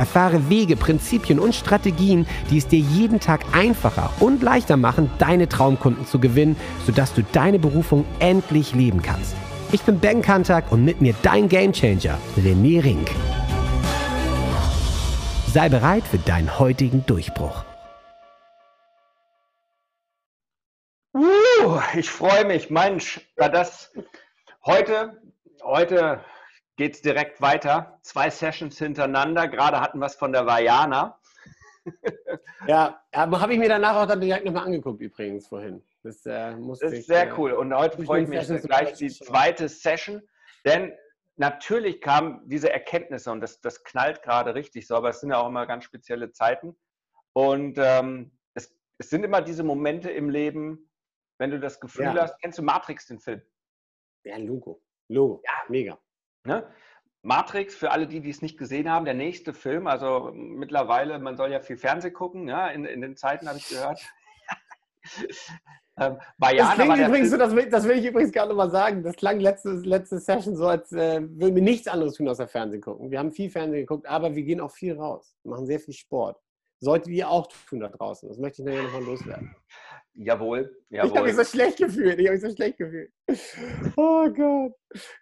Erfahre Wege, Prinzipien und Strategien, die es dir jeden Tag einfacher und leichter machen, deine Traumkunden zu gewinnen, sodass du deine Berufung endlich leben kannst. Ich bin Ben Kantak und mit mir dein Gamechanger, René Rink. Sei bereit für deinen heutigen Durchbruch. Uh, ich freue mich, Mensch, das Heute, heute geht es direkt weiter. Zwei Sessions hintereinander. Gerade hatten wir es von der Vajana. ja, aber habe ich mir danach auch dann direkt nochmal angeguckt übrigens vorhin. Das, äh, das ist ich, sehr äh, cool. Und heute freue ich mich Sessions gleich die zweite Session. Denn natürlich kamen diese Erkenntnisse und das, das knallt gerade richtig so, aber es sind ja auch immer ganz spezielle Zeiten. Und ähm, es, es sind immer diese Momente im Leben, wenn du das Gefühl ja. hast, kennst du Matrix, den Film? Ja, Logo. Logo. Ja, mega. Ne? Matrix, für alle, die, die es nicht gesehen haben, der nächste Film, also mittlerweile, man soll ja viel Fernsehen gucken, ja, in, in den Zeiten habe ich gehört. ähm, das klingt übrigens so, das will, das will, ich übrigens gerade nochmal sagen, das klang letzte, letzte Session so, als äh, würden wir nichts anderes tun außer Fernsehen gucken. Wir haben viel Fernsehen geguckt, aber wir gehen auch viel raus, machen sehr viel Sport. Solltet ihr auch tun da draußen. Das möchte ich nachher nochmal loswerden. Jawohl, jawohl. Ich habe mich so schlecht gefühlt. Ich habe mich so schlecht gefühlt. Oh Gott.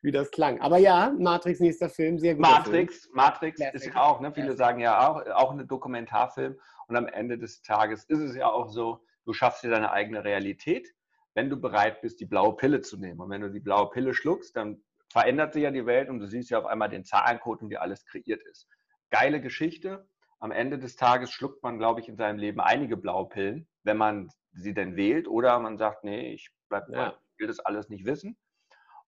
Wie das klang. Aber ja, Matrix, nächster Film, sehr gut. Matrix, Film. Matrix ist ja auch, ne? viele sagen ja auch, auch ein Dokumentarfilm. Und am Ende des Tages ist es ja auch so, du schaffst dir deine eigene Realität, wenn du bereit bist, die blaue Pille zu nehmen. Und wenn du die blaue Pille schluckst, dann verändert sich ja die Welt und du siehst ja auf einmal den Zahlencode und wie alles kreiert ist. Geile Geschichte. Am Ende des Tages schluckt man, glaube ich, in seinem Leben einige blaue Pillen, wenn man sie denn wählt oder man sagt, nee, ich bleib, ja. will das alles nicht wissen.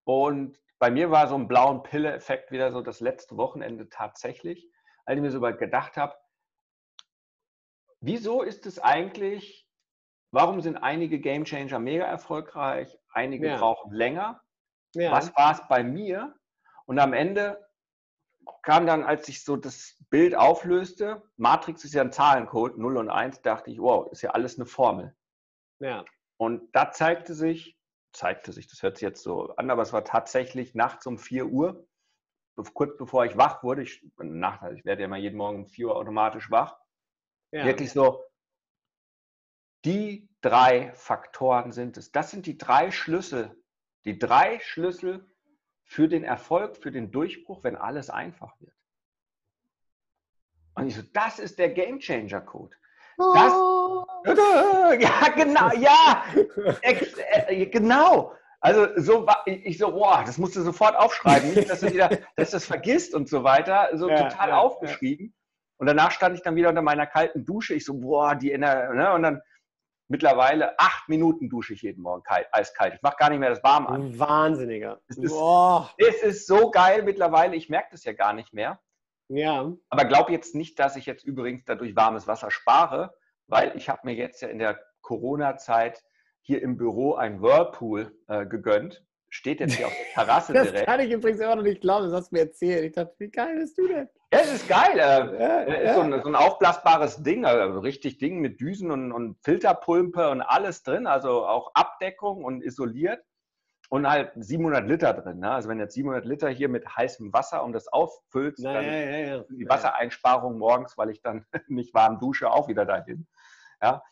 Und bei mir war so ein blauen Pille-Effekt wieder so das letzte Wochenende tatsächlich, als ich mir so gedacht habe, wieso ist es eigentlich, warum sind einige Gamechanger mega erfolgreich, einige ja. brauchen länger? Ja. Was war es bei mir? Und am Ende kam dann, als sich so das Bild auflöste, Matrix ist ja ein Zahlencode, 0 und 1, dachte ich, wow, ist ja alles eine Formel. Ja. Und da zeigte sich, zeigte sich, das hört sich jetzt so an, aber es war tatsächlich nachts um 4 Uhr, kurz bevor ich wach wurde, ich, Nacht, also ich werde ja immer jeden Morgen um 4 Uhr automatisch wach, ja. wirklich so, die drei Faktoren sind es. Das sind die drei Schlüssel, die drei Schlüssel für den Erfolg, für den Durchbruch, wenn alles einfach wird. Und ich so, das ist der Game Changer Code. Das, oh. ja, genau, ja, äh, genau. Also so war ich so, boah, das musst du sofort aufschreiben, nicht, dass du wieder, dass du das vergisst und so weiter. So ja, total ja, aufgeschrieben. Und danach stand ich dann wieder unter meiner kalten Dusche. Ich so, boah, die Ener ne? Und dann mittlerweile acht Minuten dusche ich jeden Morgen kalt, eiskalt. Ich mache gar nicht mehr das warm an. Wahnsinniger. Es ist, es ist so geil mittlerweile. Ich merke das ja gar nicht mehr. Ja. Aber glaub jetzt nicht, dass ich jetzt übrigens dadurch warmes Wasser spare, weil ich habe mir jetzt ja in der Corona-Zeit hier im Büro ein Whirlpool äh, gegönnt. Steht jetzt hier auf der Terrasse das direkt. Das kann ich übrigens immer noch nicht glauben, das hast du mir erzählt. Ich dachte, wie geil bist du denn? Ja, es ist geil. Äh, ja, ist ja. So, ein, so, ein, aufblasbares Ding, also richtig Ding mit Düsen und, und Filterpulpe und alles drin, also auch Abdeckung und isoliert und halt 700 Liter drin. Ne? Also wenn jetzt 700 Liter hier mit heißem Wasser und das auffüllst, Na, dann ja, ja, ja. die Wassereinsparung morgens, weil ich dann nicht warm dusche, auch wieder dahin. Ja?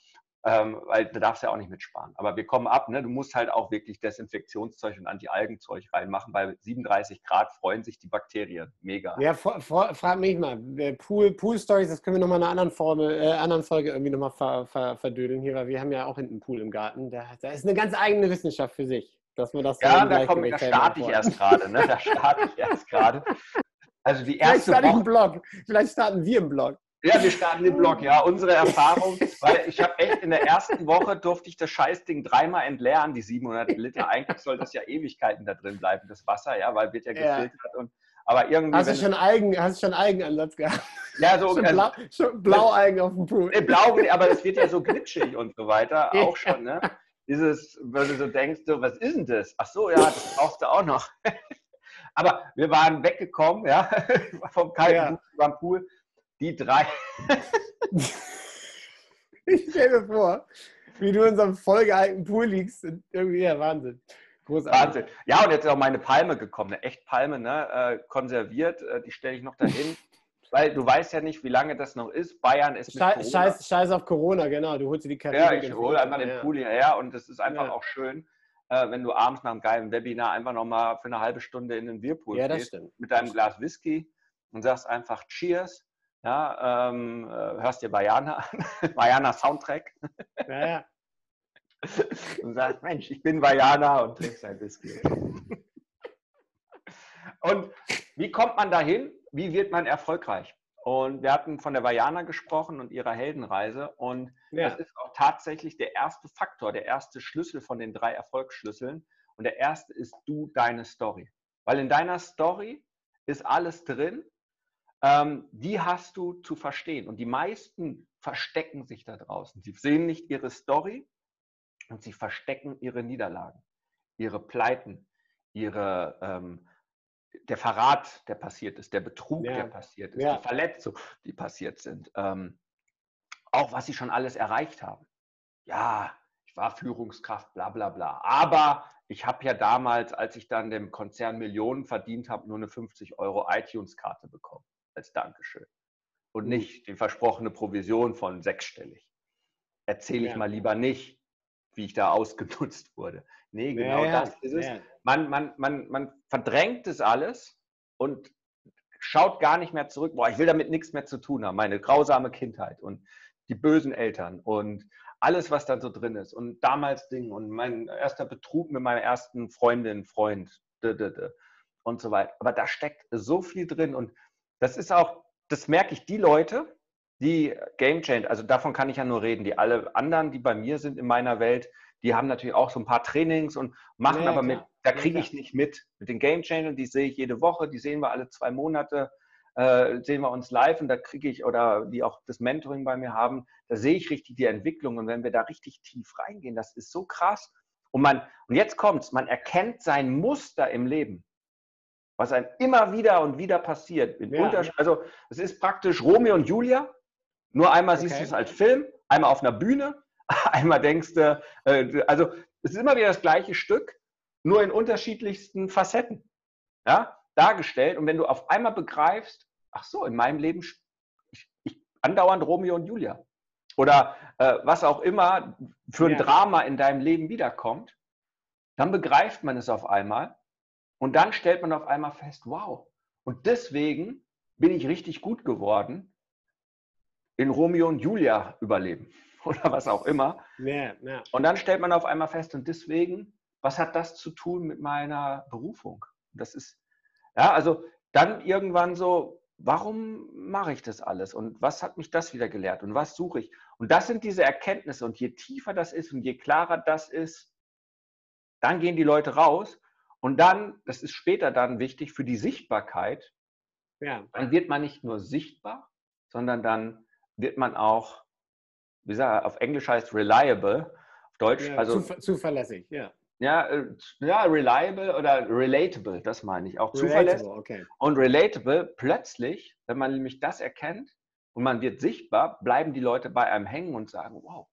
Ähm, weil du darfst ja auch nicht mitsparen. Aber wir kommen ab, ne? du musst halt auch wirklich Desinfektionszeug und Anti-Algenzeug reinmachen. Bei 37 Grad freuen sich die Bakterien. Mega. Ja, frag mich mal. Pool, Pool Stories, das können wir nochmal in einer anderen, Formel, äh, anderen Folge irgendwie nochmal ver, ver, verdödeln hier, weil wir haben ja auch hinten einen Pool im Garten. Da, da ist eine ganz eigene Wissenschaft für sich dass wir das Ja, da, komm, da starte ich erst gerade. Ne? Da starte ich erst gerade. Also die erste Vielleicht starte ich einen Blog. Vielleicht starten wir einen Blog. Ja, wir starten den Blog, ja. Unsere Erfahrung, weil ich habe echt in der ersten Woche durfte ich das Scheißding dreimal entleeren, die 700 Liter. Eigentlich soll das ja Ewigkeiten da drin bleiben, das Wasser, ja, weil wird ja gefiltert. Und, Aber irgendwie. Hast du schon Algen, hast du schon Algenansatz gehabt? Ja, so. schon, also, Blau, schon Blaualgen auf dem Pool. Nee, Blau, aber es wird ja so glitschig und so weiter. Auch schon, ne? Dieses, wenn du so denkst, so, was ist denn das? Ach so, ja, das brauchst du auch noch. aber wir waren weggekommen, ja, vom kalten ja. Pool. Die drei. ich stelle mir vor, wie du in so einem vollgehaltenen Pool liegst. Irgendwie, ja, Wahnsinn. Großartig. Wahnsinn. Ja, und jetzt ist auch meine Palme gekommen, eine Echtpalme, ne? Äh, konserviert. Äh, die stelle ich noch dahin. Weil du weißt ja nicht, wie lange das noch ist. Bayern ist mit Scheiß, Scheiß, Scheiß auf Corona, genau. Du holst dir die Karibik. Ja, ich hole einfach den. Pool hierher und es ist einfach ja. auch schön, äh, wenn du abends nach einem geilen Webinar einfach nochmal für eine halbe Stunde in den Bierpool ja, gehst mit deinem Glas Whisky und sagst einfach Cheers. Ja, ähm, äh, hörst dir Bayana an, Bayana Soundtrack. Ja, ja. und sagst, Mensch, ich bin Vajana und trinkst ein Whisky. und wie kommt man dahin? Wie wird man erfolgreich? Und wir hatten von der Vajana gesprochen und ihrer Heldenreise. Und ja. das ist auch tatsächlich der erste Faktor, der erste Schlüssel von den drei Erfolgsschlüsseln. Und der erste ist du, deine Story. Weil in deiner Story ist alles drin, ähm, die hast du zu verstehen. Und die meisten verstecken sich da draußen. Sie sehen nicht ihre Story, und sie verstecken ihre Niederlagen, ihre Pleiten, ihre, ähm, der Verrat, der passiert ist, der Betrug, ja. der passiert ist, ja. die Verletzungen, die passiert sind, ähm, auch was sie schon alles erreicht haben. Ja, ich war Führungskraft, bla bla bla. Aber ich habe ja damals, als ich dann dem Konzern Millionen verdient habe, nur eine 50 Euro iTunes-Karte bekommen als Dankeschön. Und hm. nicht die versprochene Provision von sechsstellig. Erzähle ich ja. mal lieber nicht, wie ich da ausgenutzt wurde. Nee, genau ja, das ist es. Ja. Man, man, man, man verdrängt es alles und schaut gar nicht mehr zurück. Boah, ich will damit nichts mehr zu tun haben. Meine grausame Kindheit und die bösen Eltern und alles, was da so drin ist. Und damals Ding und mein erster Betrug mit meiner ersten Freundin, Freund und so weiter. Aber da steckt so viel drin und das ist auch, das merke ich, die Leute, die Game Changer, also davon kann ich ja nur reden. Die alle anderen, die bei mir sind in meiner Welt, die haben natürlich auch so ein paar Trainings und machen ja, aber mit, da kriege ich nicht mit. Mit den Game Changern, die sehe ich jede Woche, die sehen wir alle zwei Monate, äh, sehen wir uns live und da kriege ich, oder die auch das Mentoring bei mir haben, da sehe ich richtig die Entwicklung. Und wenn wir da richtig tief reingehen, das ist so krass. Und, man, und jetzt kommt's, man erkennt sein Muster im Leben was einem immer wieder und wieder passiert. Ja. Also es ist praktisch Romeo und Julia, nur einmal okay. siehst du es als Film, einmal auf einer Bühne, einmal denkst du, äh, also es ist immer wieder das gleiche Stück, nur in unterschiedlichsten Facetten ja, dargestellt. Und wenn du auf einmal begreifst, ach so, in meinem Leben, ich, ich andauernd Romeo und Julia oder äh, was auch immer für ein ja. Drama in deinem Leben wiederkommt, dann begreift man es auf einmal und dann stellt man auf einmal fest, wow, und deswegen bin ich richtig gut geworden, in Romeo und Julia überleben oder was auch immer. Ja, ja. Und dann stellt man auf einmal fest, und deswegen, was hat das zu tun mit meiner Berufung? Das ist, ja, also dann irgendwann so, warum mache ich das alles? Und was hat mich das wieder gelehrt? Und was suche ich? Und das sind diese Erkenntnisse. Und je tiefer das ist und je klarer das ist, dann gehen die Leute raus. Und dann, das ist später dann wichtig für die Sichtbarkeit, ja. dann wird man nicht nur sichtbar, sondern dann wird man auch, wie gesagt, auf Englisch heißt reliable, auf Deutsch, ja, also zuverlässig, ja. Ja, äh, ja, reliable oder relatable, das meine ich. Auch zuverlässig. Okay. Und relatable, plötzlich, wenn man nämlich das erkennt und man wird sichtbar, bleiben die Leute bei einem hängen und sagen, wow,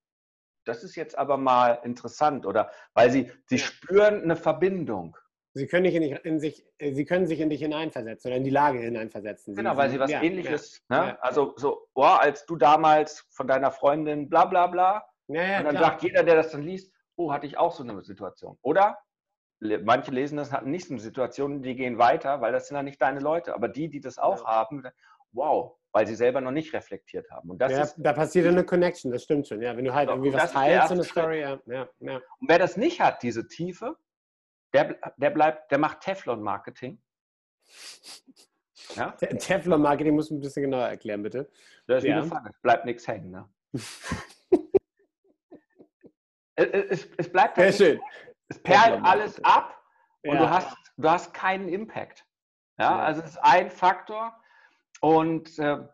das ist jetzt aber mal interessant. Oder weil sie, sie ja. spüren eine Verbindung. Sie können, nicht in, in, sich, äh, sie können sich in dich hineinversetzen oder in die Lage hineinversetzen. Sie genau, weil sie was ja, ähnliches, ja, ne? Ja, also so, oh, als du damals von deiner Freundin bla bla bla. und dann klar. sagt jeder, der das dann liest, oh, hatte ich auch so eine Situation. Oder manche lesen das, hatten nicht so eine Situation, die gehen weiter, weil das sind ja nicht deine Leute. Aber die, die das auch haben, wow, weil sie selber noch nicht reflektiert haben. Und das ja, ist, da passiert eine Connection, das stimmt schon. Ja, wenn du halt irgendwie was teilst, so eine Story, ja, ja. Und wer das nicht hat, diese Tiefe, der, der bleibt, der macht Teflon-Marketing. Ja? Teflon-Marketing muss ein bisschen genauer erklären, bitte. Das ist ja. eine Frage. Es bleibt nichts hängen. Ne? es, es, bleibt Sehr schön. Es perlt alles ab und ja. du, hast, du hast keinen Impact. Ja, also es ist ein Faktor. Und, äh,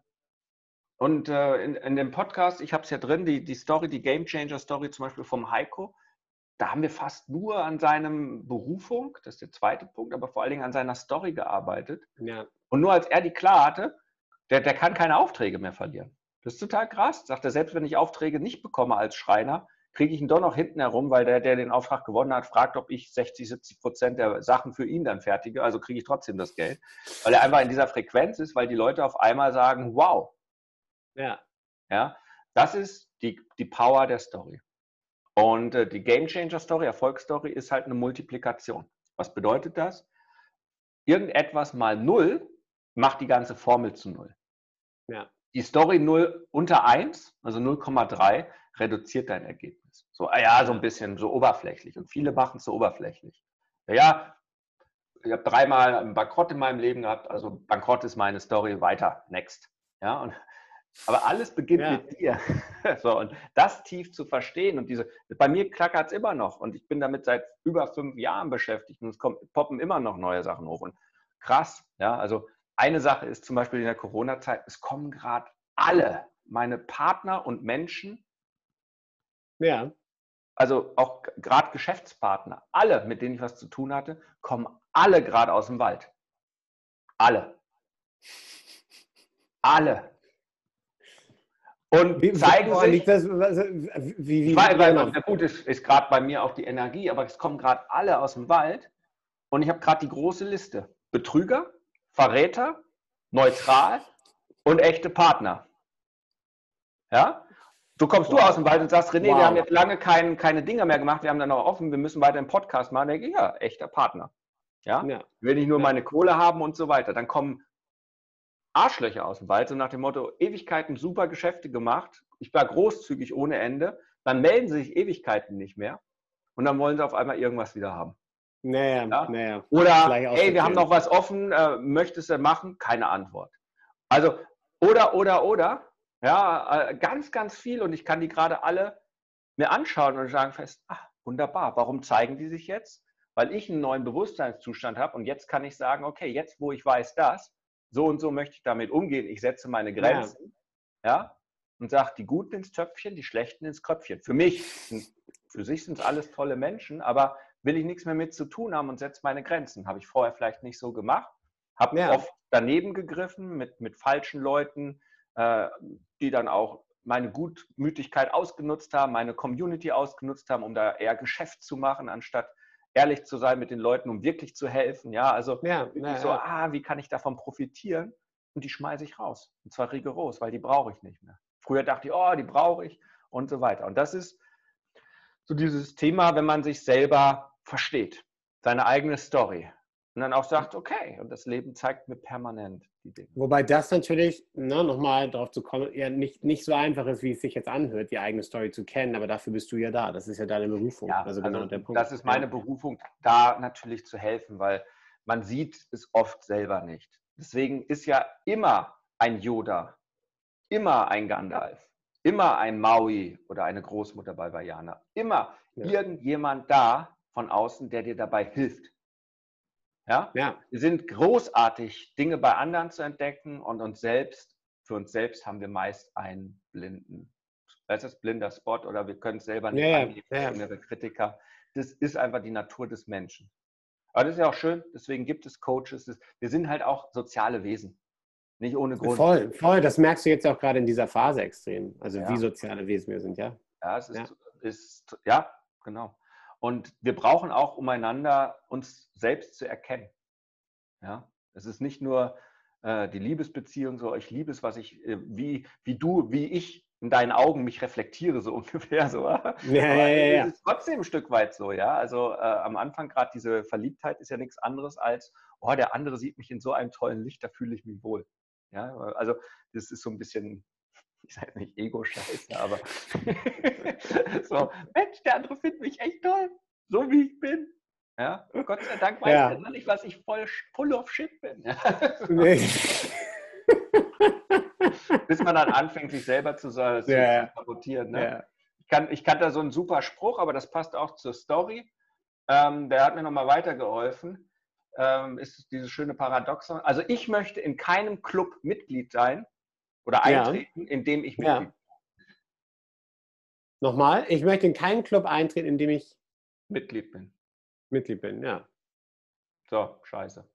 und äh, in, in, dem Podcast, ich habe es ja drin, die, die Story, die Game Changer Story zum Beispiel vom Heiko, da haben wir fast nur an seinem Berufung, das ist der zweite Punkt, aber vor allen Dingen an seiner Story gearbeitet. Ja. Und nur als er die klar hatte, der, der kann keine Aufträge mehr verlieren. Das ist total krass. Sagt er, selbst wenn ich Aufträge nicht bekomme als Schreiner, kriege ich ihn doch noch hinten herum, weil der, der den Auftrag gewonnen hat, fragt, ob ich 60, 70 Prozent der Sachen für ihn dann fertige. Also kriege ich trotzdem das Geld. Weil er einfach in dieser Frequenz ist, weil die Leute auf einmal sagen, wow. Ja. Ja. Das ist die, die Power der Story. Und äh, die Game Changer Story, Erfolgsstory, ist halt eine Multiplikation. Was bedeutet das? Irgendetwas mal null macht die ganze Formel zu null. Ja. Die Story 0 unter 1, also 0,3, reduziert dein Ergebnis. So, ah ja, so ein bisschen, so oberflächlich. Und viele machen es so oberflächlich. Ja, ja ich habe dreimal einen Bankrott in meinem Leben gehabt, also Bankrott ist meine Story, weiter, next. Ja, und, aber alles beginnt ja. mit dir. So, und das tief zu verstehen und diese, bei mir klackert es immer noch und ich bin damit seit über fünf Jahren beschäftigt und es kommt, poppen immer noch neue Sachen hoch. Und krass, ja, also eine Sache ist zum Beispiel in der Corona-Zeit, es kommen gerade alle meine Partner und Menschen ja. Also auch gerade Geschäftspartner, alle, mit denen ich was zu tun hatte, kommen alle gerade aus dem Wald. Alle. Alle. Und wie, zeigen sich. Das, wie, wie, weil, weil, weil, gut, ist, ist gerade bei mir auch die Energie, aber es kommen gerade alle aus dem Wald und ich habe gerade die große Liste. Betrüger, Verräter, neutral und echte Partner. Ja? So kommst wow. du aus dem Wald und sagst, René, wow. wir haben jetzt lange kein, keine Dinger mehr gemacht, wir haben dann noch offen, wir müssen weiter einen Podcast machen. Dann denke ich, ja, echter Partner. Ja? ja. Will ich nur ja. meine Kohle haben und so weiter. Dann kommen Arschlöcher aus dem Wald, so nach dem Motto, Ewigkeiten super Geschäfte gemacht, ich war großzügig ohne Ende, dann melden sie sich Ewigkeiten nicht mehr und dann wollen sie auf einmal irgendwas wieder haben. Naja, ja? naja. Oder, ey, wir haben noch was offen, äh, möchtest du machen? Keine Antwort. Also, oder, oder, oder, ja, äh, ganz, ganz viel und ich kann die gerade alle mir anschauen und sagen fest, ach, wunderbar, warum zeigen die sich jetzt? Weil ich einen neuen Bewusstseinszustand habe und jetzt kann ich sagen, okay, jetzt wo ich weiß das, so und so möchte ich damit umgehen, ich setze meine Grenzen, ja, ja und sage, die Guten ins Töpfchen, die Schlechten ins Kröpfchen. Für mich, für sich sind es alles tolle Menschen, aber will ich nichts mehr mit zu tun haben und setze meine Grenzen. Habe ich vorher vielleicht nicht so gemacht, habe ja. oft daneben gegriffen mit, mit falschen Leuten, äh, die dann auch meine Gutmütigkeit ausgenutzt haben, meine Community ausgenutzt haben, um da eher Geschäft zu machen, anstatt ehrlich zu sein mit den Leuten, um wirklich zu helfen. Ja, also ja, ja, so, ja. ah, wie kann ich davon profitieren? Und die schmeiße ich raus. Und zwar rigoros, weil die brauche ich nicht mehr. Früher dachte ich, oh, die brauche ich und so weiter. Und das ist so dieses Thema, wenn man sich selber versteht, seine eigene Story. Und dann auch sagt, okay, und das Leben zeigt mir permanent die Dinge. Wobei das natürlich, ne, nochmal darauf zu kommen, ja nicht, nicht so einfach ist, wie es sich jetzt anhört, die eigene Story zu kennen, aber dafür bist du ja da. Das ist ja deine Berufung. Ja, also, genau also der Punkt. Das ist meine Berufung, da natürlich zu helfen, weil man sieht es oft selber nicht. Deswegen ist ja immer ein Yoda, immer ein Gandalf, immer ein Maui oder eine Großmutter bei Vajana, immer ja. irgendjemand da von außen, der dir dabei hilft ja? ja. Wir sind großartig, Dinge bei anderen zu entdecken und uns selbst, für uns selbst haben wir meist einen blinden, das ist blinder Spot oder wir können es selber nicht ja, angeben, ja. Kritiker. Das ist einfach die Natur des Menschen. Aber das ist ja auch schön, deswegen gibt es Coaches. Wir sind halt auch soziale Wesen. Nicht ohne Grund. Voll, voll. Das merkst du jetzt auch gerade in dieser Phase extrem. Also ja. wie soziale Wesen wir sind, ja. Ja, es ist, ja. ist ja, genau. Und wir brauchen auch, um einander uns selbst zu erkennen. Ja, es ist nicht nur äh, die Liebesbeziehung, so ich liebe es, was ich, äh, wie, wie du, wie ich in deinen Augen mich reflektiere, so ungefähr so. Ja, ja, ja, ist trotzdem ein Stück weit so, ja. Also äh, am Anfang gerade diese Verliebtheit ist ja nichts anderes als, oh, der andere sieht mich in so einem tollen Licht, da fühle ich mich wohl. Ja, also das ist so ein bisschen, ich sage nicht Ego-Scheiße, aber so, Mensch, der andere findet mich echt toll, so wie ich bin. Ja? Gott sei Dank weiß ja. er nicht, was ich voll full of shit bin. Nee. Bis man dann anfängt, sich selber zu, zu ja. sabotieren. Ne? Ja. Ich, kann, ich kannte so einen super Spruch, aber das passt auch zur Story. Ähm, der hat mir nochmal weitergeholfen. ähm, ist dieses schöne Paradoxon. Also ich möchte in keinem Club Mitglied sein oder eintreten, ja. in dem ich Mitglied bin. Nochmal, ich möchte in keinen Club eintreten, in dem ich Mitglied bin. Mitglied bin, ja. So, scheiße.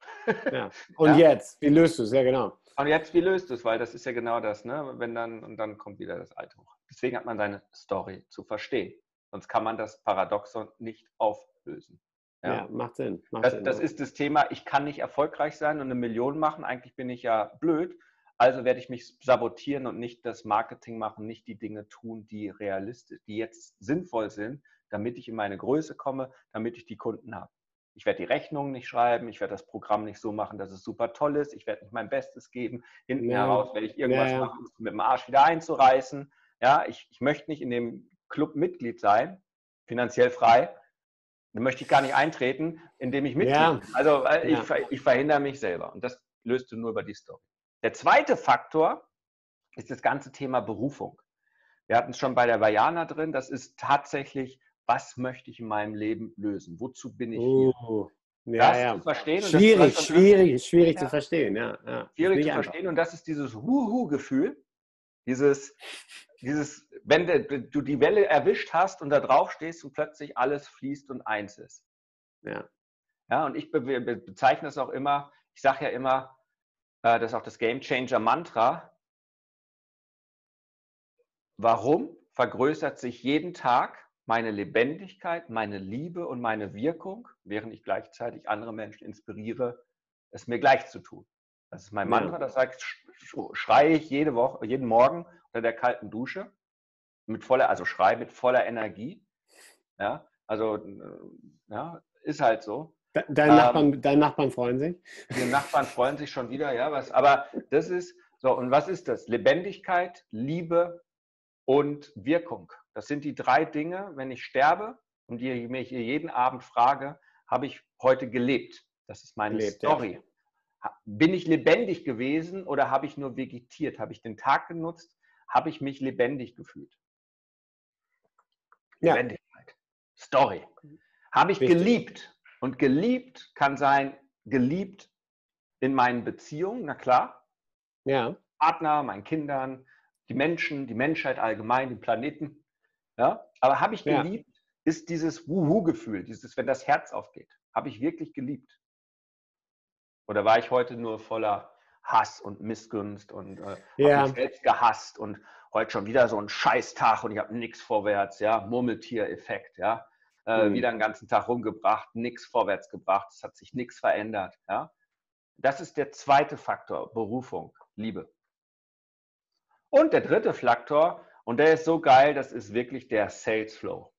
Ja. Und ja? jetzt, wie löst du es? Ja, genau. Und jetzt, wie löst du es? Weil das ist ja genau das, ne? Wenn dann, und dann kommt wieder das Alte hoch. Deswegen hat man seine Story zu verstehen. Sonst kann man das Paradoxon nicht auflösen. Ja, ja macht Sinn. Macht das, Sinn. das ist das Thema, ich kann nicht erfolgreich sein und eine Million machen. Eigentlich bin ich ja blöd. Also werde ich mich sabotieren und nicht das Marketing machen, nicht die Dinge tun, die realistisch, die jetzt sinnvoll sind, damit ich in meine Größe komme, damit ich die Kunden habe. Ich werde die Rechnungen nicht schreiben, ich werde das Programm nicht so machen, dass es super toll ist, ich werde nicht mein Bestes geben. Hinten ja. heraus werde ich irgendwas ja, ja. machen, mit dem Arsch wieder einzureißen. Ja, ich, ich möchte nicht in dem Club Mitglied sein, finanziell frei. Da möchte ich gar nicht eintreten, indem ich Mitglied bin. Also äh, ich, ich verhindere mich selber. Und das löst du nur über die Story. Der zweite Faktor ist das ganze Thema Berufung. Wir hatten es schon bei der Vajana drin. Das ist tatsächlich, was möchte ich in meinem Leben lösen? Wozu bin ich hier? Uh, ja, das ja. zu verstehen. Schwierig, das, schwierig, schwierig ja. zu verstehen. Ja, ja. Schwierig zu einfach. verstehen. Und das ist dieses Huhu-Gefühl. Dieses, dieses, wenn du die Welle erwischt hast und da drauf stehst und plötzlich alles fließt und eins ist. Ja. Ja, und ich bezeichne es auch immer, ich sage ja immer, das ist auch das Game Changer Mantra. Warum vergrößert sich jeden Tag meine Lebendigkeit, meine Liebe und meine Wirkung, während ich gleichzeitig andere Menschen inspiriere, es mir gleich zu tun? Das ist mein Mantra, das sagt, schreie ich jede Woche, jeden Morgen unter der kalten Dusche mit voller, also schreie mit voller Energie. Ja, also äh, ja, ist halt so. Deine ähm, Nachbarn, deine Nachbarn freuen sich? Die Nachbarn freuen sich schon wieder, ja. Was, aber das ist so, und was ist das? Lebendigkeit, Liebe und Wirkung. Das sind die drei Dinge, wenn ich sterbe und die, mich jeden Abend frage, habe ich heute gelebt? Das ist meine gelebt, Story. Ja. Bin ich lebendig gewesen oder habe ich nur vegetiert? Habe ich den Tag genutzt? Habe ich mich lebendig gefühlt? Ja. Lebendigkeit. Story. Habe ich Richtig. geliebt? Und geliebt kann sein, geliebt in meinen Beziehungen, na klar. Ja. Partner, meinen Kindern, die Menschen, die Menschheit allgemein, den Planeten. Ja. Aber habe ich geliebt, ja. ist dieses Wuhu-Gefühl, dieses, wenn das Herz aufgeht. Habe ich wirklich geliebt? Oder war ich heute nur voller Hass und Missgunst und äh, ja. mich selbst gehasst und heute schon wieder so ein Scheißtag und ich habe nichts vorwärts, ja, Murmeltier-Effekt, ja äh, mhm. wieder den ganzen Tag rumgebracht, nichts vorwärts gebracht, es hat sich nichts verändert. Ja? Das ist der zweite Faktor, Berufung, Liebe. Und der dritte Faktor, und der ist so geil, das ist wirklich der Sales Flow.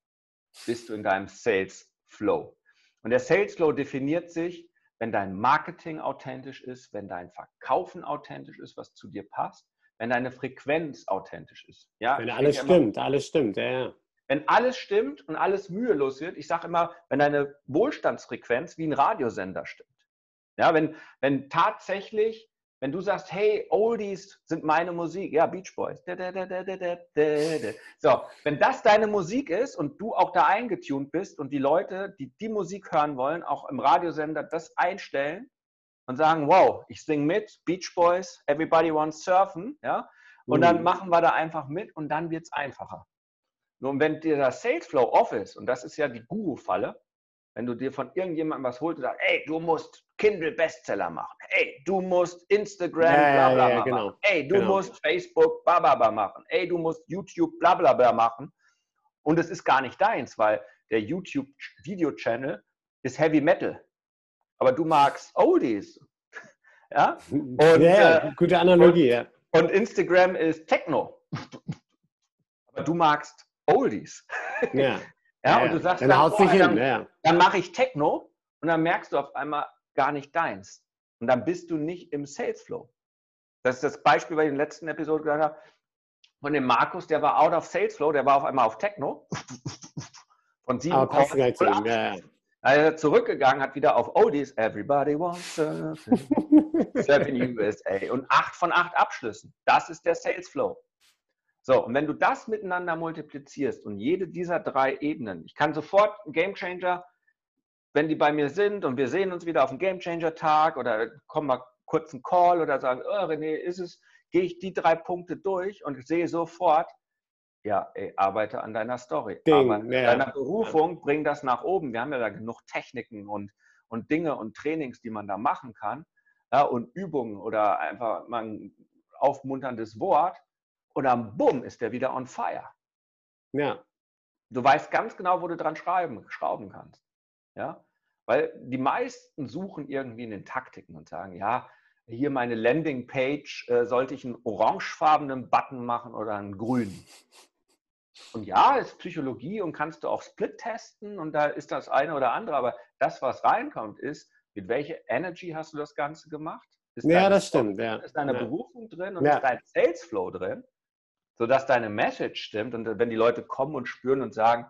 Bist du in deinem Sales Flow? Und der Sales Flow definiert sich, wenn dein Marketing authentisch ist, wenn dein Verkaufen authentisch ist, was zu dir passt, wenn deine Frequenz authentisch ist. Ja, wenn alles stimmt, alles stimmt, ja, ja. Wenn alles stimmt und alles mühelos wird, ich sage immer, wenn deine Wohlstandsfrequenz wie ein Radiosender stimmt. Ja, wenn, wenn tatsächlich, wenn du sagst, hey, Oldies sind meine Musik, ja, Beach Boys. So, wenn das deine Musik ist und du auch da eingetunt bist und die Leute, die die Musik hören wollen, auch im Radiosender das einstellen und sagen, wow, ich sing mit, Beach Boys, Everybody Wants Surfen, ja, und dann machen wir da einfach mit und dann wird es einfacher. Nun, wenn dieser Sales Flow off ist, und das ist ja die Guru-Falle, wenn du dir von irgendjemandem was holst und sagst, ey, du musst Kindle Bestseller machen, ey, du musst Instagram bla bla ja, genau. machen, ey, du genau. musst Facebook bla bla bla machen, ey, du musst YouTube bla bla bla machen. Und es ist gar nicht deins, weil der YouTube-Video-Channel ist Heavy Metal. Aber du magst Oldies. ja? Und, ja, äh, gute Analogie, und, ja. Und Instagram ist Techno. Aber du magst Oldies. Ja. ja, und du sagst dann, dann, boah, dann, ja. dann mache ich Techno und dann merkst du auf einmal gar nicht deins. Und dann bist du nicht im Sales Flow. Das ist das Beispiel, was ich in der letzten Episode gesagt habe, von dem Markus, der war out of Sales Flow, der war auf einmal auf Techno. Von 7 auf ja, ja. Er ist zurückgegangen, hat wieder auf Oldies, Everybody wants surfing, surfing USA und 8 von 8 Abschlüssen. Das ist der Sales Flow. So, und wenn du das miteinander multiplizierst und jede dieser drei Ebenen, ich kann sofort einen Gamechanger wenn die bei mir sind und wir sehen uns wieder auf dem Game Changer Tag oder kommen mal kurz einen Call oder sagen, oh, René, ist es, gehe ich die drei Punkte durch und sehe sofort, ja, ey, arbeite an deiner Story, Ding, arbeite ja. an deiner Berufung, bring das nach oben. Wir haben ja da genug Techniken und, und Dinge und Trainings, die man da machen kann ja, und Übungen oder einfach mal ein aufmunterndes Wort und dann bumm, ist der wieder on fire. Ja. Du weißt ganz genau, wo du dran schreiben, schrauben kannst. Ja? Weil die meisten suchen irgendwie in den Taktiken und sagen, ja, hier meine Landingpage, äh, sollte ich einen orangefarbenen Button machen oder einen grünen? Und ja, ist Psychologie und kannst du auch Split testen und da ist das eine oder andere, aber das, was reinkommt, ist, mit welcher Energy hast du das Ganze gemacht? Ist ja, das stimmt. Ja. Ist deine ja. Berufung drin und ja. ist dein Sales Flow drin, sodass deine Message stimmt und wenn die Leute kommen und spüren und sagen,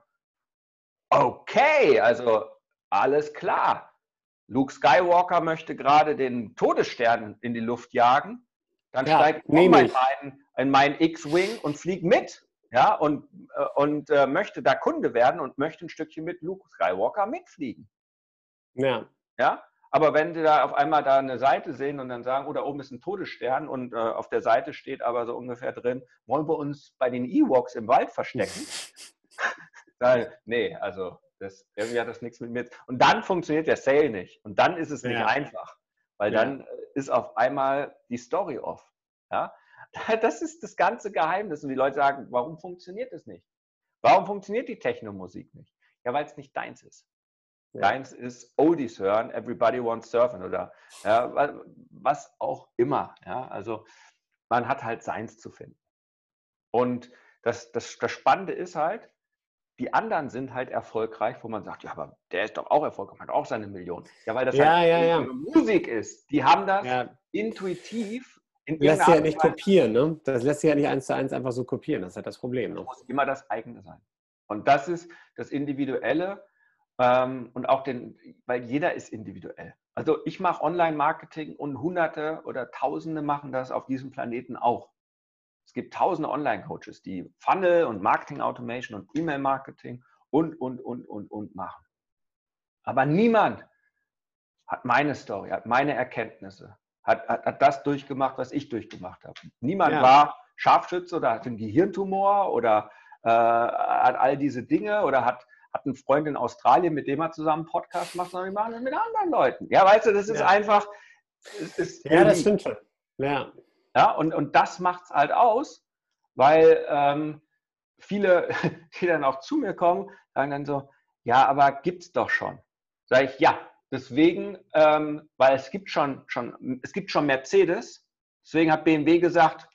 okay, also alles klar. Luke Skywalker möchte gerade den Todesstern in die Luft jagen, dann ja, steigt ich in meinen, in meinen X-Wing und fliegt mit. Ja, und, äh, und äh, möchte da Kunde werden und möchte ein Stückchen mit Luke Skywalker mitfliegen. Ja. Ja, aber wenn Sie da auf einmal da eine Seite sehen und dann sagen, oh, da oben ist ein Todesstern und äh, auf der Seite steht aber so ungefähr drin, wollen wir uns bei den Ewoks im Wald verstecken? nee, also das, irgendwie hat das nichts mit mir. Und dann funktioniert der Sale nicht. Und dann ist es nicht ja. einfach, weil ja. dann äh, ist auf einmal die Story off. Ja? Das ist das ganze Geheimnis. Und die Leute sagen, warum funktioniert es nicht? Warum funktioniert die Techno-Musik nicht? Ja, weil es nicht deins ist. Ja. Deins ist Oldies hören, Everybody Wants Surfen oder ja, was auch immer. Ja? Also man hat halt seins zu finden. Und das, das, das Spannende ist halt, die anderen sind halt erfolgreich, wo man sagt, ja, aber der ist doch auch erfolgreich, hat auch seine Million. Ja, weil das ja, halt ja, ja. Musik ist. Die haben das intuitiv in lässt sich ja nicht kopieren, ne? Das lässt sich ja nicht eins zu eins einfach so kopieren. Das ist halt das Problem. Ne? Das muss immer das eigene sein. Und das ist das Individuelle ähm, und auch den, weil jeder ist individuell. Also ich mache Online-Marketing und Hunderte oder Tausende machen das auf diesem Planeten auch. Es gibt tausende Online-Coaches, die Funnel und Marketing Automation und E-Mail-Marketing und, und, und, und, und machen. Aber niemand hat meine Story, hat meine Erkenntnisse, hat, hat, hat das durchgemacht, was ich durchgemacht habe. Niemand ja. war Scharfschütze oder hat einen Gehirntumor oder äh, hat all diese Dinge oder hat, hat einen Freund in Australien, mit dem er zusammen einen Podcast macht, sondern wir machen das mit anderen Leuten. Ja, weißt du, das ist ja. einfach. Ist ja, das stimmt schon. Ja. Ja, und, und das macht es halt aus, weil ähm, viele, die dann auch zu mir kommen, sagen dann so, ja, aber gibt es doch schon. Sage ich, ja, deswegen, ähm, weil es gibt schon, schon, es gibt schon Mercedes, deswegen hat BMW gesagt,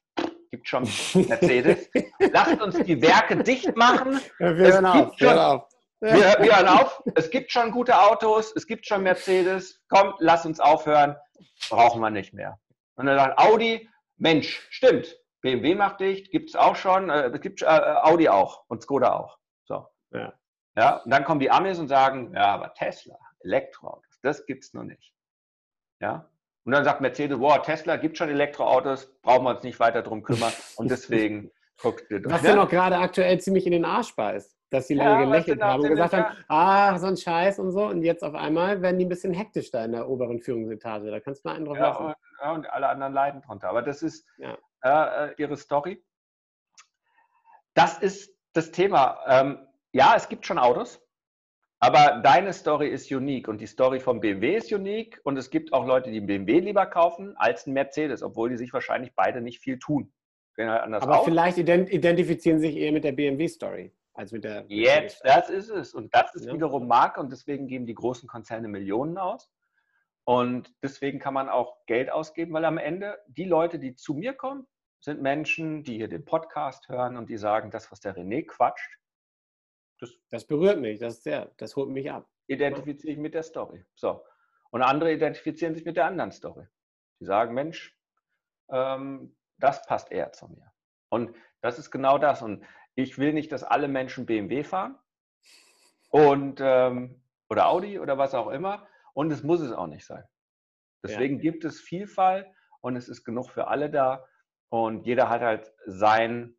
gibt schon Mercedes. Lasst uns die Werke dicht machen. Ja, wir, hören auf, schon, auf. Wir, wir hören auf. Es gibt schon gute Autos, es gibt schon Mercedes. Kommt, lass uns aufhören. Brauchen wir nicht mehr. Und dann sagt Audi, Mensch, stimmt. BMW macht dicht, gibt es auch schon, äh, es gibt äh, Audi auch und Skoda auch. So. Ja. ja. Und dann kommen die Amis und sagen, ja, aber Tesla, Elektroautos, das gibt es noch nicht. Ja. Und dann sagt Mercedes, wow, Tesla gibt schon Elektroautos, brauchen wir uns nicht weiter drum kümmern. Und deswegen guckt ihr Was ja noch gerade aktuell ziemlich in den Arsch beißt dass die lange ja, gelächelt haben und gesagt haben, ah, so ein Scheiß und so. Und jetzt auf einmal werden die ein bisschen hektisch da in der oberen Führungsetage. Da kannst du mal einen drauf ja, lassen. Und, ja, und alle anderen leiden drunter. Aber das ist ja. äh, ihre Story. Das ist das Thema. Ähm, ja, es gibt schon Autos, aber deine Story ist unique und die Story vom BMW ist unique und es gibt auch Leute, die einen BMW lieber kaufen als einen Mercedes, obwohl die sich wahrscheinlich beide nicht viel tun. Halt aber aus. vielleicht identifizieren sich eher mit der BMW-Story als mit der. Jetzt, das ist es. Und das ist ja. wiederum Marke und deswegen geben die großen Konzerne Millionen aus. Und deswegen kann man auch Geld ausgeben, weil am Ende die Leute, die zu mir kommen, sind Menschen, die hier den Podcast hören und die sagen, das, was der René quatscht, das, das berührt mich, das, sehr, das holt mich ab. Identifiziere ich mit der Story. So. Und andere identifizieren sich mit der anderen Story. Die sagen, Mensch, ähm, das passt eher zu mir. Und das ist genau das. Und ich will nicht, dass alle Menschen BMW fahren und, ähm, oder Audi oder was auch immer. Und es muss es auch nicht sein. Deswegen ja. gibt es Vielfalt und es ist genug für alle da. Und jeder hat halt sein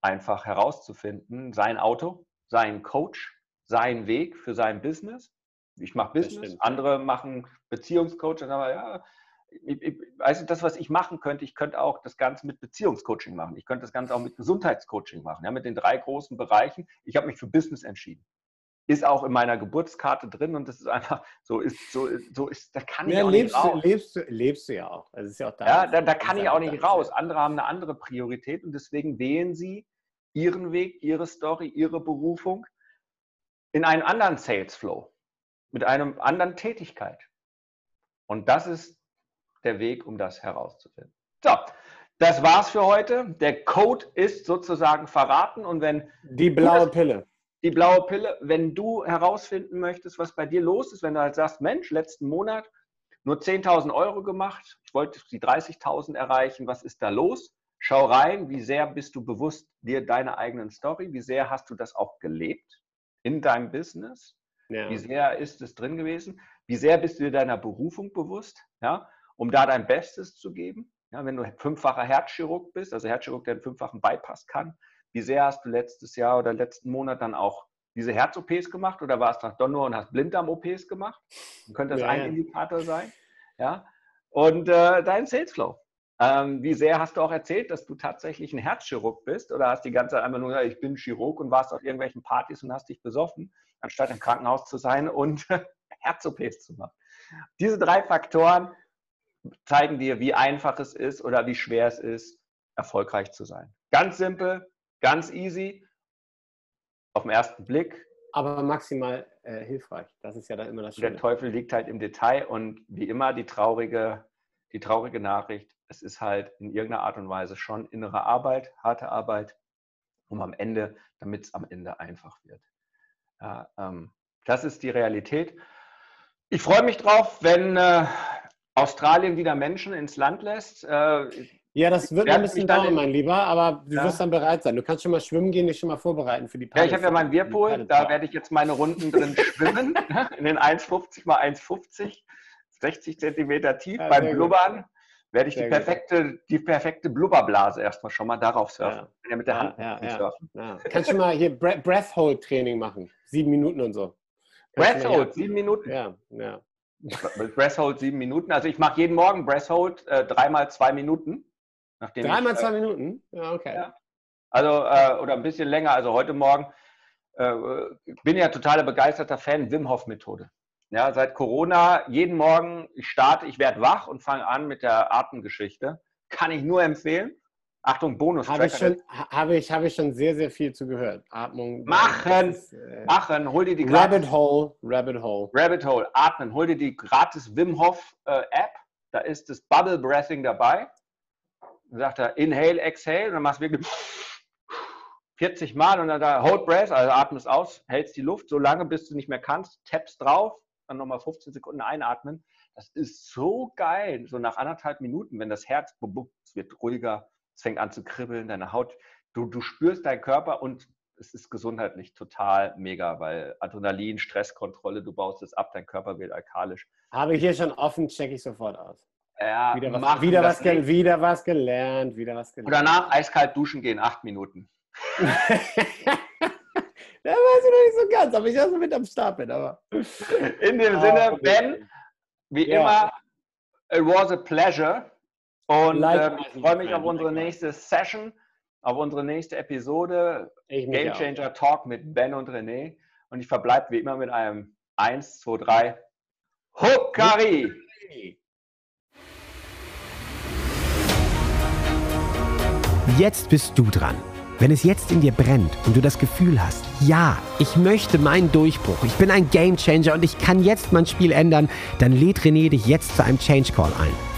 einfach herauszufinden, sein Auto, sein Coach, seinen Weg für sein Business. Ich mache Business, andere machen Beziehungscoaching, aber ja, du, das, was ich machen könnte, ich könnte auch das Ganze mit Beziehungscoaching machen. Ich könnte das Ganze auch mit Gesundheitscoaching machen, ja, mit den drei großen Bereichen. Ich habe mich für Business entschieden. Ist auch in meiner Geburtskarte drin und das ist einfach, so ist, so, so ist, da kann ja, ich auch lebst nicht raus. Du, lebst, du, lebst du ja auch. Das ist ja, auch da, ja da, da kann ich auch nicht raus. Andere haben eine andere Priorität und deswegen wählen sie ihren Weg, ihre Story, ihre Berufung in einen anderen Sales Flow, mit einer anderen Tätigkeit. Und das ist der Weg, um das herauszufinden. So, das war's für heute. Der Code ist sozusagen verraten und wenn die blaue das, Pille. Die blaue Pille, wenn du herausfinden möchtest, was bei dir los ist, wenn du halt sagst, Mensch, letzten Monat nur 10.000 Euro gemacht, ich wollte die 30.000 erreichen, was ist da los? Schau rein, wie sehr bist du bewusst dir deiner eigenen Story, wie sehr hast du das auch gelebt in deinem Business, ja. wie sehr ist es drin gewesen, wie sehr bist du dir deiner Berufung bewusst, ja, um da dein Bestes zu geben. Ja, wenn du fünffacher Herzchirurg bist, also Herzchirurg, der einen fünffachen Bypass kann, wie sehr hast du letztes Jahr oder letzten Monat dann auch diese Herz-OPs gemacht oder warst du doch nur und hast Blinddarm-OPs gemacht? Dann könnte das ja, ein Indikator sein. Ja? Und äh, dein Salesflow. Ähm, wie sehr hast du auch erzählt, dass du tatsächlich ein Herzchirurg bist oder hast die ganze Zeit einfach nur gesagt, ich bin Chirurg und warst auf irgendwelchen Partys und hast dich besoffen, anstatt im Krankenhaus zu sein und Herz-OPs zu machen? Diese drei Faktoren zeigen dir, wie einfach es ist oder wie schwer es ist, erfolgreich zu sein. Ganz simpel, ganz easy, auf den ersten Blick. Aber maximal äh, hilfreich. Das ist ja dann immer das Schöne. Der Teufel liegt halt im Detail und wie immer die traurige, die traurige Nachricht, es ist halt in irgendeiner Art und Weise schon innere Arbeit, harte Arbeit, um am Ende, damit es am Ende einfach wird. Ja, ähm, das ist die Realität. Ich freue mich drauf, wenn äh, Australien wieder Menschen ins Land lässt. Äh, ja, das wird ein bisschen dauern, mein Lieber, aber du ja. wirst dann bereit sein. Du kannst schon mal schwimmen gehen, dich schon mal vorbereiten für die Paddel. Ja, ich habe ja meinen Whirlpool, da werde ich jetzt meine Runden drin schwimmen, ne? in den 1,50 mal 1,50, 60 Zentimeter tief ja, beim Blubbern. Werde ich die perfekte, die perfekte Blubberblase erstmal schon mal darauf surfen. Ja, mit der Hand surfen. Kannst du mal hier Breath-Hold-Training machen? Sieben Minuten und so. Breath-Hold, sieben Minuten? Ja, ja. Breathhold sieben Minuten. Also ich mache jeden Morgen Breathhold äh, dreimal zwei Minuten. dreimal ich, zwei äh, Minuten? Ja, okay. Ja. Also, äh, oder ein bisschen länger. Also heute Morgen äh, bin ja totaler begeisterter Fan Wim Hof Methode. Ja, seit Corona jeden Morgen, ich starte, ich werde wach und fange an mit der Atemgeschichte. Kann ich nur empfehlen. Achtung, bonus Habe ich, schon, habe, ich, habe ich schon sehr, sehr viel zu gehört. Atmung. Machen, ist, äh, machen, hol dir die Rabbit gratis, Hole, Rabbit Hole. Rabbit Hole, atmen, hol dir die gratis Wim Hof äh, App. Da ist das Bubble Breathing dabei. Dann sagt er, inhale, exhale, und dann machst du wirklich 40 Mal und dann da hold breath, also atmest aus, hältst die Luft so lange, bis du nicht mehr kannst, tappst drauf, dann nochmal 15 Sekunden einatmen. Das ist so geil, so nach anderthalb Minuten, wenn das Herz, es wird ruhiger, es fängt an zu kribbeln, deine Haut, du, du spürst deinen Körper und es ist gesundheitlich total mega, weil Adrenalin, Stresskontrolle, du baust es ab, dein Körper wird alkalisch. Habe ich hier schon offen, checke ich sofort aus. Ja, wieder was, wieder was, wieder was gelernt, wieder was gelernt. Und danach eiskalt duschen gehen, acht Minuten. da weiß ich noch nicht so ganz, aber ich also mit am Start bin. Aber. In dem Sinne, Ben, wie ja. immer, it was a pleasure. Und äh, ich freue mich auf unsere nächste Session, auf unsere nächste Episode Game Changer Talk mit Ben und René. Und ich verbleibe wie immer mit einem 1, 2, 3 Huckari! Jetzt bist du dran. Wenn es jetzt in dir brennt und du das Gefühl hast, ja, ich möchte meinen Durchbruch, ich bin ein Game Changer und ich kann jetzt mein Spiel ändern, dann lädt René dich jetzt zu einem Change Call ein.